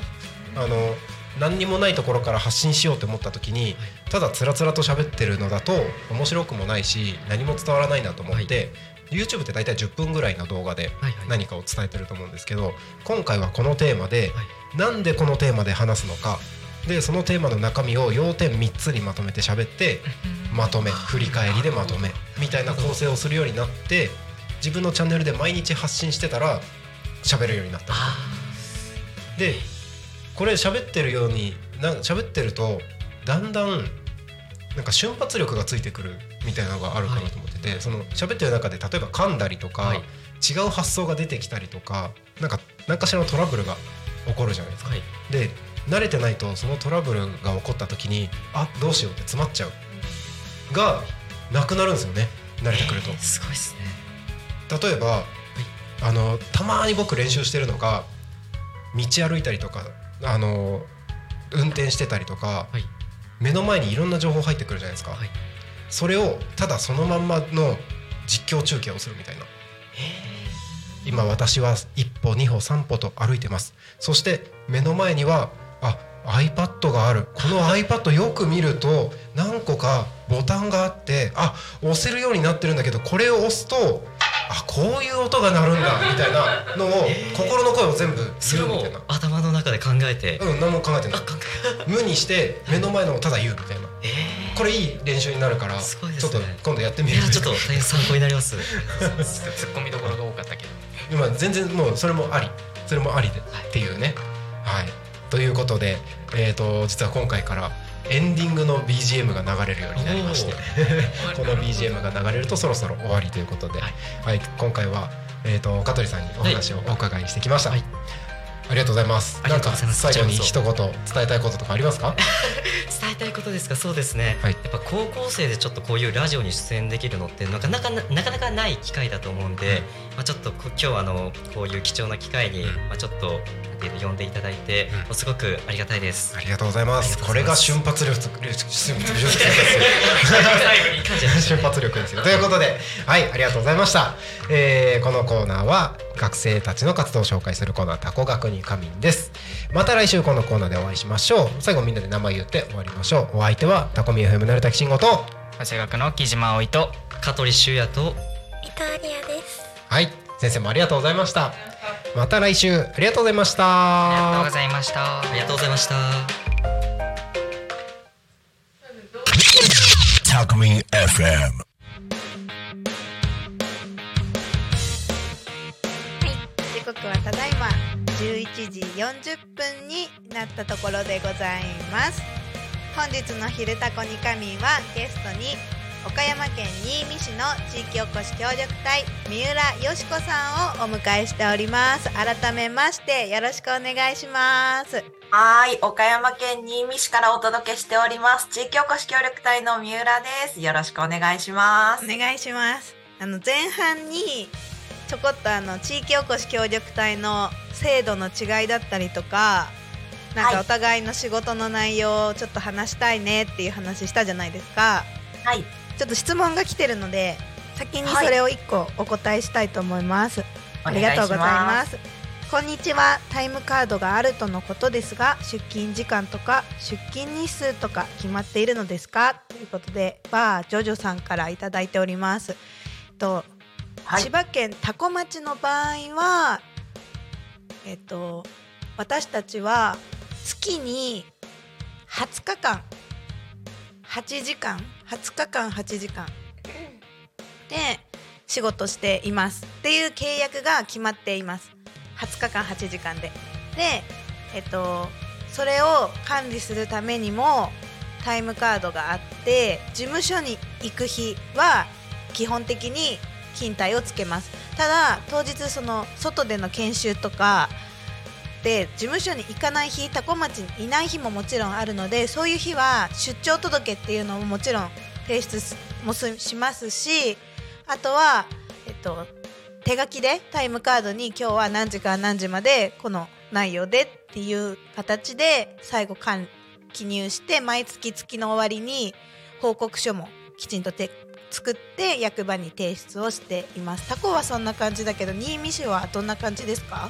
あの何にもないところから発信しようと思った時にただつらつらと喋ってるのだと面白くもないし何も伝わらないなと思って、YouTube って大体10分ぐらいの動画で何かを伝えてると思うんですけど今回はこのテーマで、なんでこのテーマで話すのかでそのテーマの中身を要点3つにまとめて喋ってまとめ振り返りでまとめみたいな構成をするようになって自分のチャンネルで毎日発信してたら喋るようになった。あでこれ喋ってるようにな喋ってるとだんだんなんか瞬発力がついてくるみたいなのがあるかなと思ってて、その喋ってる中で例えば噛んだりとか、はい。違う発想が出てきたりとかなんか何かしらのトラブルが起こるじゃないですか。はい。で慣れてないとそのトラブルが起こった時にあどうしようって詰まっちゃう。がなくなるんですよね。慣れてくると。えー。すごいですね。例えば、あのたまに僕練習してるのが道歩いたりとかあの運転してたりとか、はい。目の前にいろんな情報入ってくるじゃないですか、はいそれをただそのまんまの実況中継をするみたいな。今私は一歩二歩三歩と歩いてます。そして目の前にはあ iPad がある。この iPad よく見ると何個かボタンがあってあ押せるようになってるんだけどこれを押すとあこういう音が鳴るんだみたいなのを心の声を全部それも言うみたいな。頭の中で考えて、うん何も考えてない。無にして目の前のをただ言うみたいな。ええ。これいい練習になるからすごいですね。ちょっと今度やってみいるやちょっと大変参考になります。ツッコミどころが多かったけど。今全然もうそれもあり。それもありでっていうね。はいということでえー、と実は今回からエンディングの BGM が流れるようになりましてこの BGM が流れるとそろそろ終わりということで、ははいい今回は、えー、と香取さんにお話をお伺いしてきました、はいありがとうございます。なんか最後に一言伝えたいこととかありますか？伝えたいことですか？そうですね、はい。やっぱ高校生でちょっとこういうラジオに出演できるのってなかなかななかなかない機会だと思うんで、まあ、ちょっとこ今日あのこういう貴重な機会に、うん。まあ、ちょっと呼んでいただいて、うん。すごくありがたいです。ありがとうございます。ありがとうこれが瞬発力瞬発力瞬ね発力ですよ。ということで、はい、ありがとうございました。えーこのコーナーは学生たちの活動を紹介するコーナー、タコ学に仮眠です。また来週このコーナーでお会いしましょう。最後みんなで名前言って終わりましょう。お相手はタコミ FM なるたきしんごと、長谷学の木島葵と香取修也とイタリアですはい、先生もありがとうございました。また来週ありがとうございました。ありがとうございましたありがとうございました。タクミン FM 時刻はただいま11時40分になったところでございます。本日の「昼タコにかみ」はゲストに岡山県新見市の地域おこし協力隊三浦よしこさんをお迎えしております改めましてよろしくお願いしますはい、岡山県新見市からお届けしております。地域おこし協力隊の三浦です。よろしくお願いします。お願いしますあの前半にちょこっとあの地域おこし協力隊の制度の違いだったりとかなんはいかお互いの仕事の内容をちょっと話したいねっていう話したじゃないですかはい、ちょっと質問が来てるので先にはい。それを1個お答えしたいと思います、おあ願いします。りがとうございます。こんにちは。タイムカードがあるとのことですが出勤時間とか出勤日数とか決まっているのですか？ということでバージョジョさんからいただいております。とはい。千葉県多古町の場合はえっと私たちは月に20日間8時間20日間8時間。で仕事していますっていう契約が決まっています。20日間8時間で。でえっとそれを管理するためにもタイムカードがあって事務所に行く日は基本的に勤怠をつけます。ただ当日その外での研修とかで事務所に行かない日多古町にいない日ももちろんあるのでそういう日は出張届っていうのももちろん提出もしますしあとは、えっと、手書きでタイムカードに今日は何時から何時までこの内容でっていう形で最後かん記入して毎月月の終わりに報告書もきちんと作って役場に提出をしています。タコはそんな感じだけど新見市はどんな感じですか？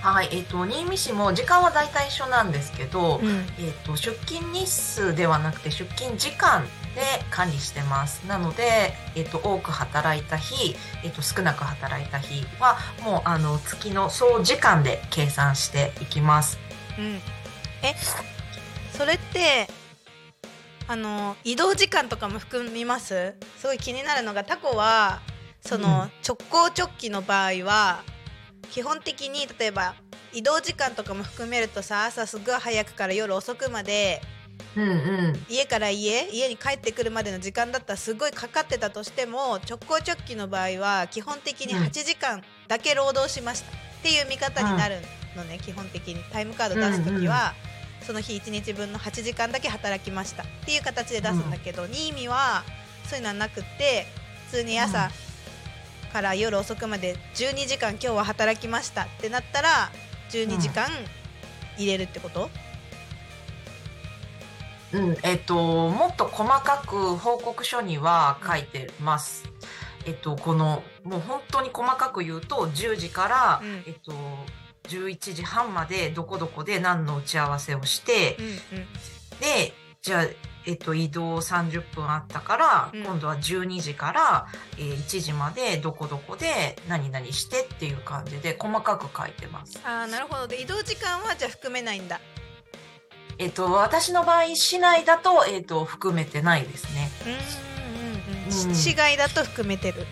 はい、えっ、と、新見市も時間は大体一緒なんですけど、うんえっ、と、出勤日数ではなくて出勤時間で管理してます。なので、えっ、と、多く働いた日、えっ、と、少なく働いた日は、もう、あの、月の総時間で計算していきます。うん、えそれってあの移動時間とかも含みます？すごい気になるのがタコはその、うん直行直帰の場合は基本的に例えば移動時間とかも含めるとさ朝すごい早くから夜遅くまでうんうん。家から家家に帰ってくるまでの時間だったらすごいかかってたとしても直行直帰の場合は基本的にうん。8時間だけ労働しました。っていう見方になるのね、基本的に。タイムカード出す時は、その日1日分の8時間だけ働きました。っていう形で出すんだけど、新見はそういうのはなくって普通に朝から夜遅くまで12時間今日は働きましたってなったら12時間入れるってこと、うん、えっ、と、もっと細かく報告書には書いてます。えっと、この、もう本当に細かく言うと、10時から、うん。えっと、11時半までどこどこで何の打ち合わせをして、うんうん。で、じゃあ、えっと、移動30分あったから、うん。今度は12時から、えー1時までどこどこで何々してっていう感じで細かく書いてます。ああなるほど。で移動時間はじゃあ含めないんだ。えっと、私の場合、市内だと、えっと、含めてないですね。うんうん。うん。市外だと含めてる、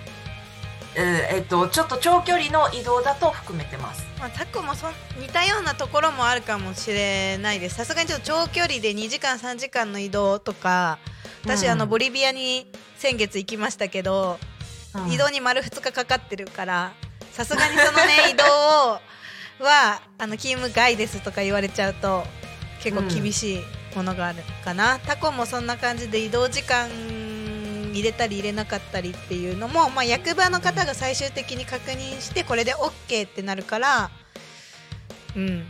えーえっと、ちょっと長距離の移動だと含めてます。まあ、タコもそん似たようなところもあるかもしれないです。さすがにちょっと長距離で2時間3時間の移動とか私、うん。あのボリビアに先月行きましたけど、うん。移動に丸2日かかってるからさすがにそのね 移動をはあの勤務外ですとか言われちゃうと結構厳しいものがあるかな、タコもそんな感じで移動時間入れたり入れなかったりっていうのも、まあ、役場の方が最終的に確認してこれで OK ってなるからうん。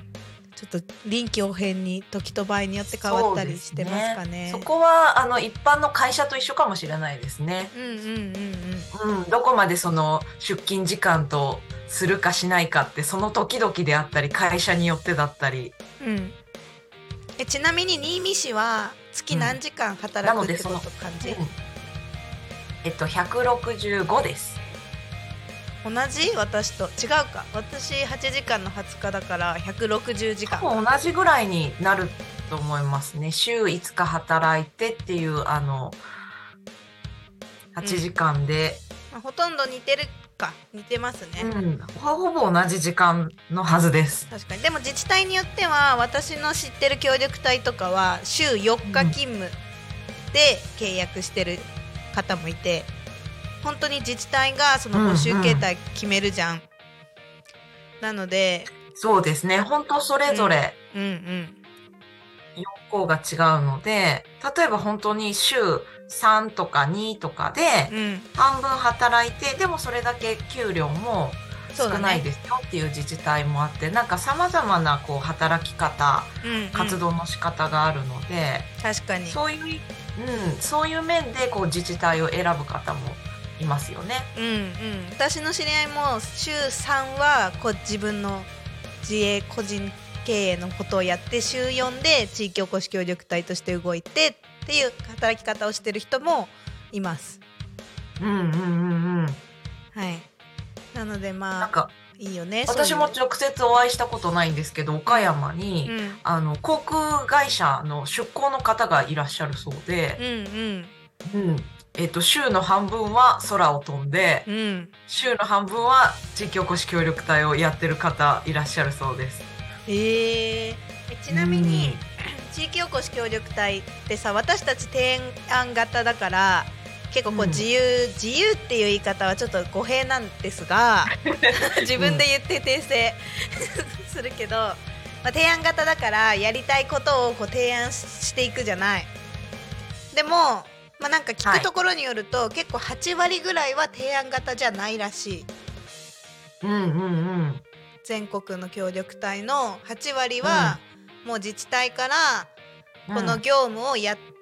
ちょっと臨機応変に時と場合によって変わったりしてますかね。そこはあの一般の会社と一緒かもしれないですね。うんうんうん。うん。うん、どこまでその出勤時間とするかしないかってその時々であったり会社によってだったり。うん、えちなみに新見市は月何時間働くってこなのでそのと感じ、うんえっと165です。同じ？私と？違うか。私8時間の20日だから160時間。同じぐらいになると思いますね。週5日働いてっていうあの8時間で、まあ、ほとんど似てるか。似てますね、うん、ほほぼ同じ時間のはずです。確かに。でも自治体によっては私の知ってる協力隊とかは週4日勤務で契約してる方もいて本当に自治体がその募集形態決めるじゃん、なのでそうですね。本当それぞれうんうん要項が違うので、例えば本当に週3とか2とかでうん。半分働いて、でもそれだけ給料も少ないですよっていう自治体もあって、なんか様々なこう働き方、うんうん。活動の仕方があるので、確かに。そういう、うん、そういう面でこう自治体を選ぶ方もいますよね。うんうん私の知り合いも週3はこう自分の自営個人経営のことをやって週4で地域おこし協力隊として動いてっていう働き方をしてる人もいます。うんうんうんうん。はい。なのでまあなんかいいよね。私も直接お会いしたことないんですけど、岡山に、いううんあの航空会社の出向の方がいらっしゃるそうで、うんうんえっと週の半分は空を飛んでうんうん。週の半分は地域おこし協力隊をやってる方いらっしゃるそうです。えー、えちなみに、うん地域おこし協力隊ってさ私たち提案型だから結構こううん自由、自由っていう言い方はちょっと語弊なんですが 自分で言って訂正 するけど、まあ、提案型だからやりたいことをこう提案していくじゃない。でも、まあ、なんか聞くところによると、結構8割ぐらいは提案型じゃないらしい。うんうんうん。全国の協力隊の8割は、もう自治体からこの業務をやって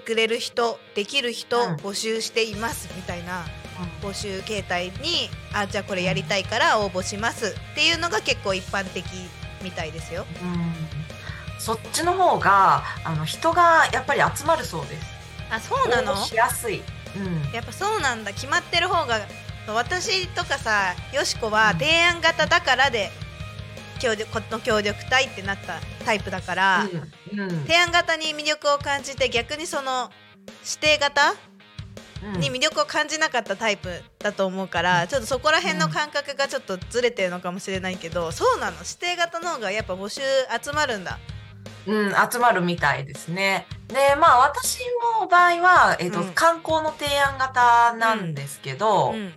くれる人、できる人うん募集していますみたいな募集形態にあじゃあこれやりたいから応募しますっていうのが結構一般的みたいですよ。うんそっちの方があの人がやっぱり集まるそうです。あそうなの？しやすい。うん。やっぱそうなんだ決まってる方が私とかさよしこはうん提案型だからで協力この協力隊ってなったタイプだから、うんうん。提案型に魅力を感じて逆にその指定型うん。に魅力を感じなかったタイプだと思うから、ちょっとそこら辺の感覚がちょっとずれてるのかもしれないけど、そうなの。指定型の方がやっぱ募集集まるんだ。うん、集まるみたいですね。で、まあ私の場合は、えっ、と、うん。観光の提案型なんですけど、うん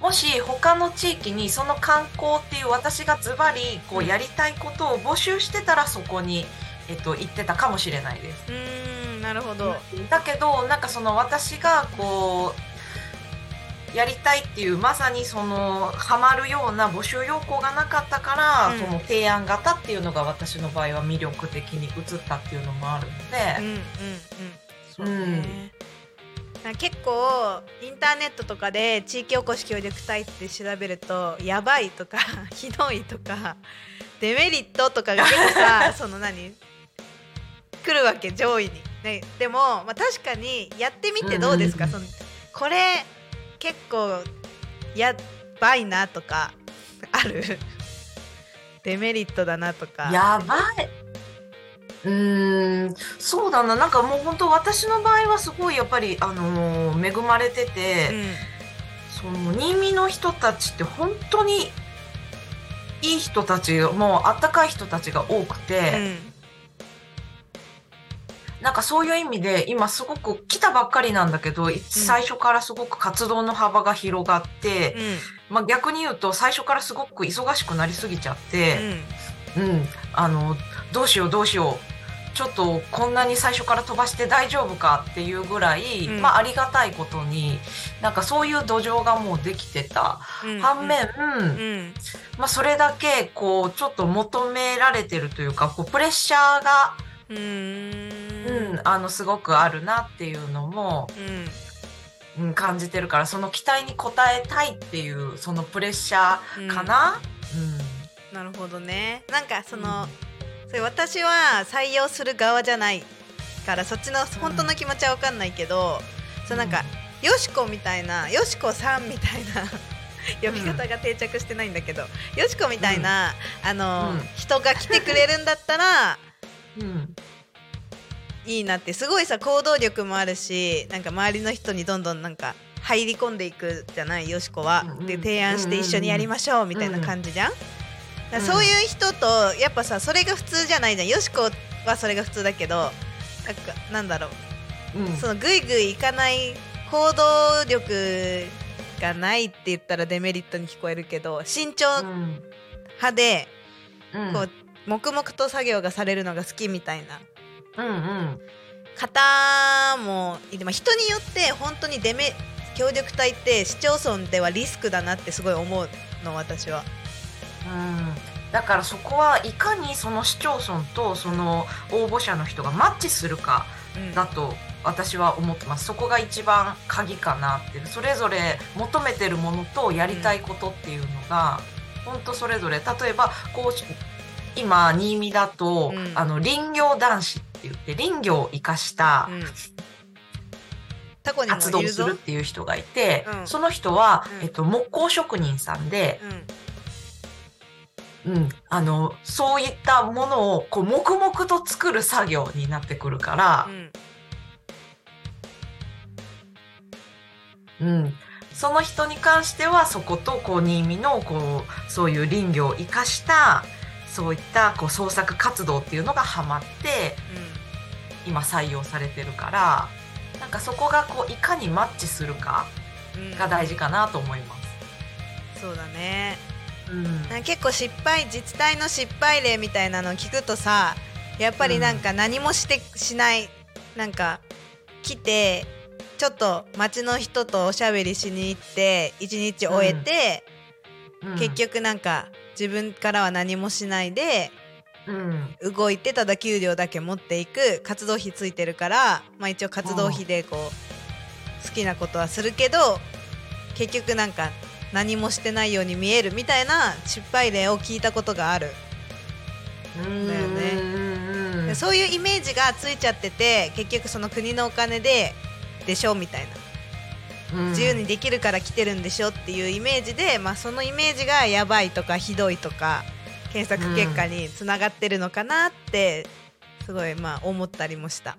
もし他の地域にその観光っていう私がズバリこううんやりたいことを募集してたらそこに、えっと、行ってたかもしれないです。うーんなるほど。だけどなんかその私がこうやりたいっていうまさにそのハマるような募集要項がなかったから、うんその提案型っていうのが私の場合は魅力的に映ったっていうのもあるので、うんうんうん。そうね。なんか結構インターネットとかで地域おこし協力隊って調べるとやばいとか ひどいとかデメリットとかが結構さ その何？来るわけ上位に、ね、でも、まあ、確かにやってみてどうですか、うんそのこれ結構やばいなとかある？デメリットだなとか。やばいうーん。そうだな。なんかもう本当私の場合はすごいやっぱり、あのー恵まれてて、その新見の人たちって本当にいい人たちもうあったかい人たちが多くうんて、なんかそういう意味で今すごく来たばっかりなんだけど、最初からすごく活動の幅が広がって、うん。まあ、逆に言うと最初からすごく忙しくなりすぎちゃって、うん。うん、あのどうしようどうしようちょっとこんなに最初から飛ばして大丈夫かっていうぐらい、うん。まあ、ありがたいことになんかそういう土壌がもうできてた、うん。反面、うん。まあ、それだけこうちょっと求められてるというかこうプレッシャーが、ううんあのすごくあるなっていうのも、うん。うん、感じてるからその期待に応えたいっていうそのプレッシャーかな？うん。なるほどね。なんかその、それ私は採用する側じゃないからそっちの本当の気持ちは分かんないけど、そうなんか、よしこみたいなよしこさんみたいな呼び方が定着してないんだけど、よしこみたいな、あの、うん。人が来てくれるんだったら うん。いいなってすごいさ行動力もあるしなんか周りの人にどんどんなんか入り込んでいくじゃないよしこは。うんうん。で提案して一緒にやりましょうみたいな感じじゃん？そういう人とやっぱさそれが普通じゃないじゃん。よしこはそれが普通だけどなんかなんだろう。うん。そのぐいぐいいかない行動力がないって言ったらデメリットに聞こえるけど慎重うん。派でうん。こう黙々と作業がされるのが好きみたいな。うんうん。方もいて、まあ、人によって本当にデメ協力隊って市町村ではリスクだなってすごい思うの私は。うん。だからそこはいかにその市町村とその応募者の人がマッチするかうん。だと私は思ってます。そこが一番鍵かなってそれぞれ求めてるものとやりたいことっていうのが、本当それぞれ。例えばこう今新見だと、うん。あの林業男子って言って林業を生かしたうん。活動。するっていう人がいて、うん。その人は、うん。えっと、木工職人さんで、うん。うん、あのそういったものをこう黙々と作る作業になってくるからう、ん。うん、その人に関してはそことこう新見のこうそういう林業を生かしたそういったこう創作活動っていうのがハマって今採用されてるからなんかそこがこういかにマッチするかうんうん。が大事かなと思います。そうだね。うん。結構失敗自治体の失敗例みたいなのを聞くとさやっぱりなんか何もしてしないなんか来てちょっと町の人とおしゃべりしに行って一日終えて、うん。結局なんか自分からは何もしないでうん。動いてただ給料だけ持っていく活動費ついてるから、まあ、一応活動費でこう好きなことはするけど結局なんか何もしてないように見えるみたいな失敗例を聞いたことがある、うん。だよね。うんでそういうイメージがついちゃってて結局その国のお金ででしょみたいな。うん。自由にできるから来てるんでしょっていうイメージで、まあ、そのイメージがやばいとかひどいとか検索結果につながってるのかなってすごいまあ思ったりもした。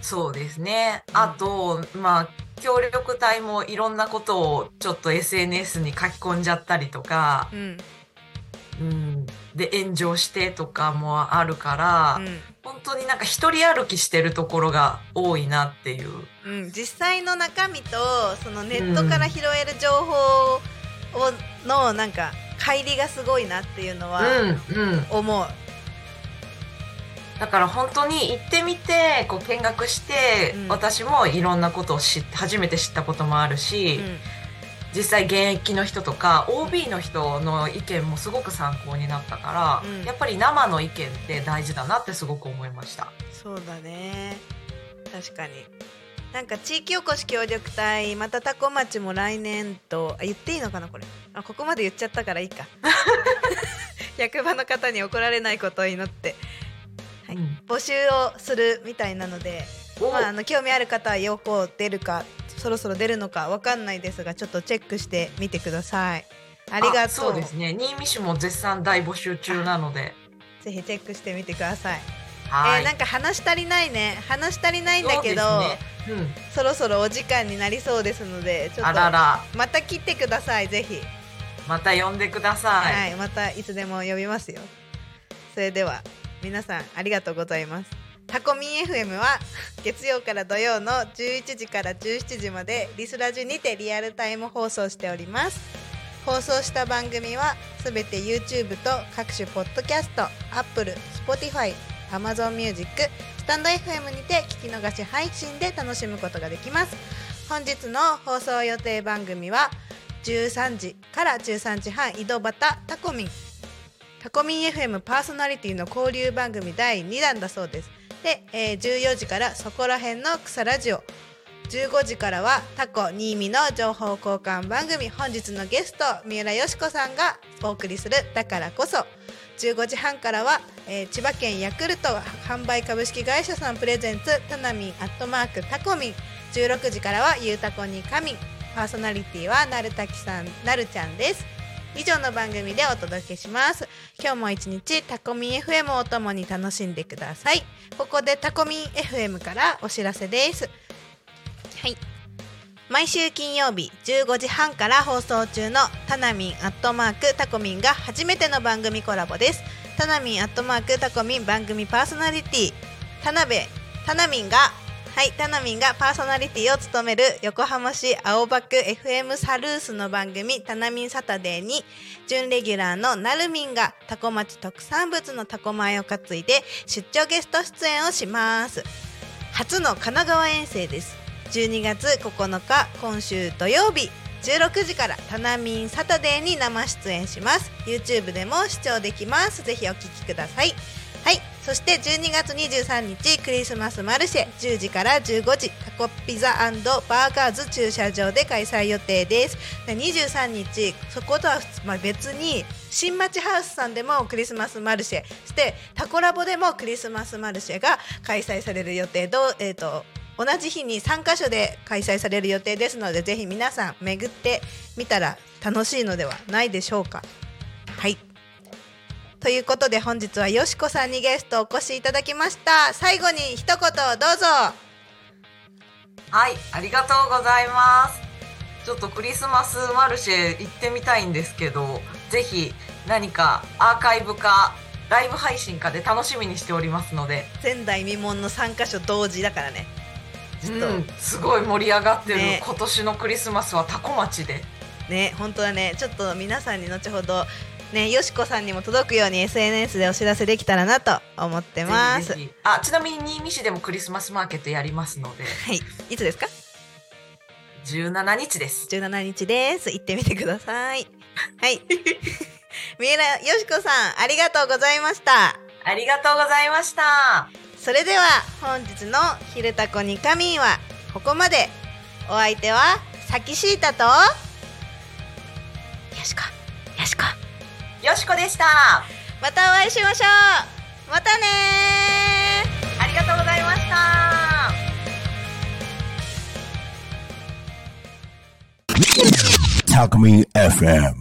そうですね。あと、まあ、協力隊もいろんなことをちょっと SNS に書き込んじゃったりとか、うん。うん、で炎上してとかもあるから、うん。本当になんか一人歩きしてるところが多いなっていう。うん、実際の中身とそのネットから拾える情報をのなんか乖離がすごいなっていうのはうん、うん。だから本当に行ってみて、こう見学して、うん。私もいろんなことを知って、初めて知ったこともあるし、うん。実際現役の人とか OB の人の意見もすごく参考になったから、うん。やっぱり生の意見って大事だなってすごく思いました。そうだね。確かに。なんか地域おこし協力隊またタコ町も来年とあ言っていいのかなこれ。あここまで言っちゃったからいいか。役場の方に怒られないことを祈って、はい。うん。募集をするみたいなのでお。まあ、あの興味ある方はよく出るかそろそろ出るのかわかんないですがちょっとチェックしてみてください。ありがとう。そうですね。新見市も絶賛大募集中なので。ぜひチェックしてみてください。はい、えーなんか話足りないね。話足りないんだけどそうですね。そろそろお時間になりそうですのでちうん、ょっとまた来てくださいぜひ。また呼んでくださはいい、またいつでも呼びますよ。それでは皆さんありがとうございます。タコミン FM は月曜から土曜の11時から17時までリスラジにてリアルタイム放送しております。放送した番組はすべて YouTube と各種ポッドキャスト Apple、Spotify、Amazon Music、スタンド FM にて聞き逃し配信で楽しむことができます。本日の放送予定番組は13時から13時半井戸端タコミン。タコミン FM パーソナリティの交流番組第2弾だそうです。で、えー14時からそこら辺の草ラジオ。15時からはタコ新見の情報交換番組。本日のゲスト三浦よしこさんがお送りする「だからこそ」15時半からは、えー千葉県ヤクルト販売株式会社さんプレゼンツタナミンアットマークタコミン。16時からはゆうたこにかみ。んパーソナリティはなるたきさんなるちゃんです。以上の番組でお届けします。今日も一日タコミン FM をともに楽しんでください。ここでタコミン FM からお知らせです。はい。毎週金曜日15時半から放送中のタナミンアットマークタコミンが初めての番組コラボです。タナミンアットマークタコミン番組パーソナリティ田辺タナミンがはい、タナミンがパーソナリティを務める横浜市青葉区 FM サルースの番組タナミンサタデーに準レギュラーのなるみんがタコ町特産物のタコ米を担いで出張ゲスト出演をします。初の神奈川遠征です。12月9日今週土曜日16時からタナミンサタデーに生出演します。YouTube でも視聴できます。ぜひお聞きください。はい。そして12月23日クリスマスマルシェ10時から15時タコピザバーガーズ駐車場で開催予定です。23日そことは、まあ、別に新町ハウスさんでもクリスマスマルシェそしてタコラボでもクリスマスマルシェが開催される予定どうえー、と同じ日に3カ所で開催される予定ですのでぜひ皆さん巡ってみたら楽しいのではないでしょうか。はい。ということで本日はよしこさんにゲストお越しいただきました。最後に一言どうぞ。はい、ありがとうございます。ちょっとクリスマスマルシェ行ってみたいんですけど、ぜひ何かアーカイブかライブ配信かで楽しみにしておりますので、前代未聞の3カ所同時だからね。ちょっと、うん、すごい盛り上がってる、ね。今年のクリスマスはタコ町で。ね本当だね。ちょっと皆さんに後ほどねよしこさんにも届くように SNS でお知らせできたらなと思ってます。ぜひぜひ。あ、ちなみに新見市でもクリスマスマーケットやりますので、はい。いつですか？17日です。17日です。行ってみてください。はい。三浦よしこさんありがとうございました。ありがとうございました。それでは本日の「ひるたこにかみん」はここまで。お相手はさきしーたとよしこよしこよしこでした。またお会いしましょうまたねありがとうございました。Talk Me FM.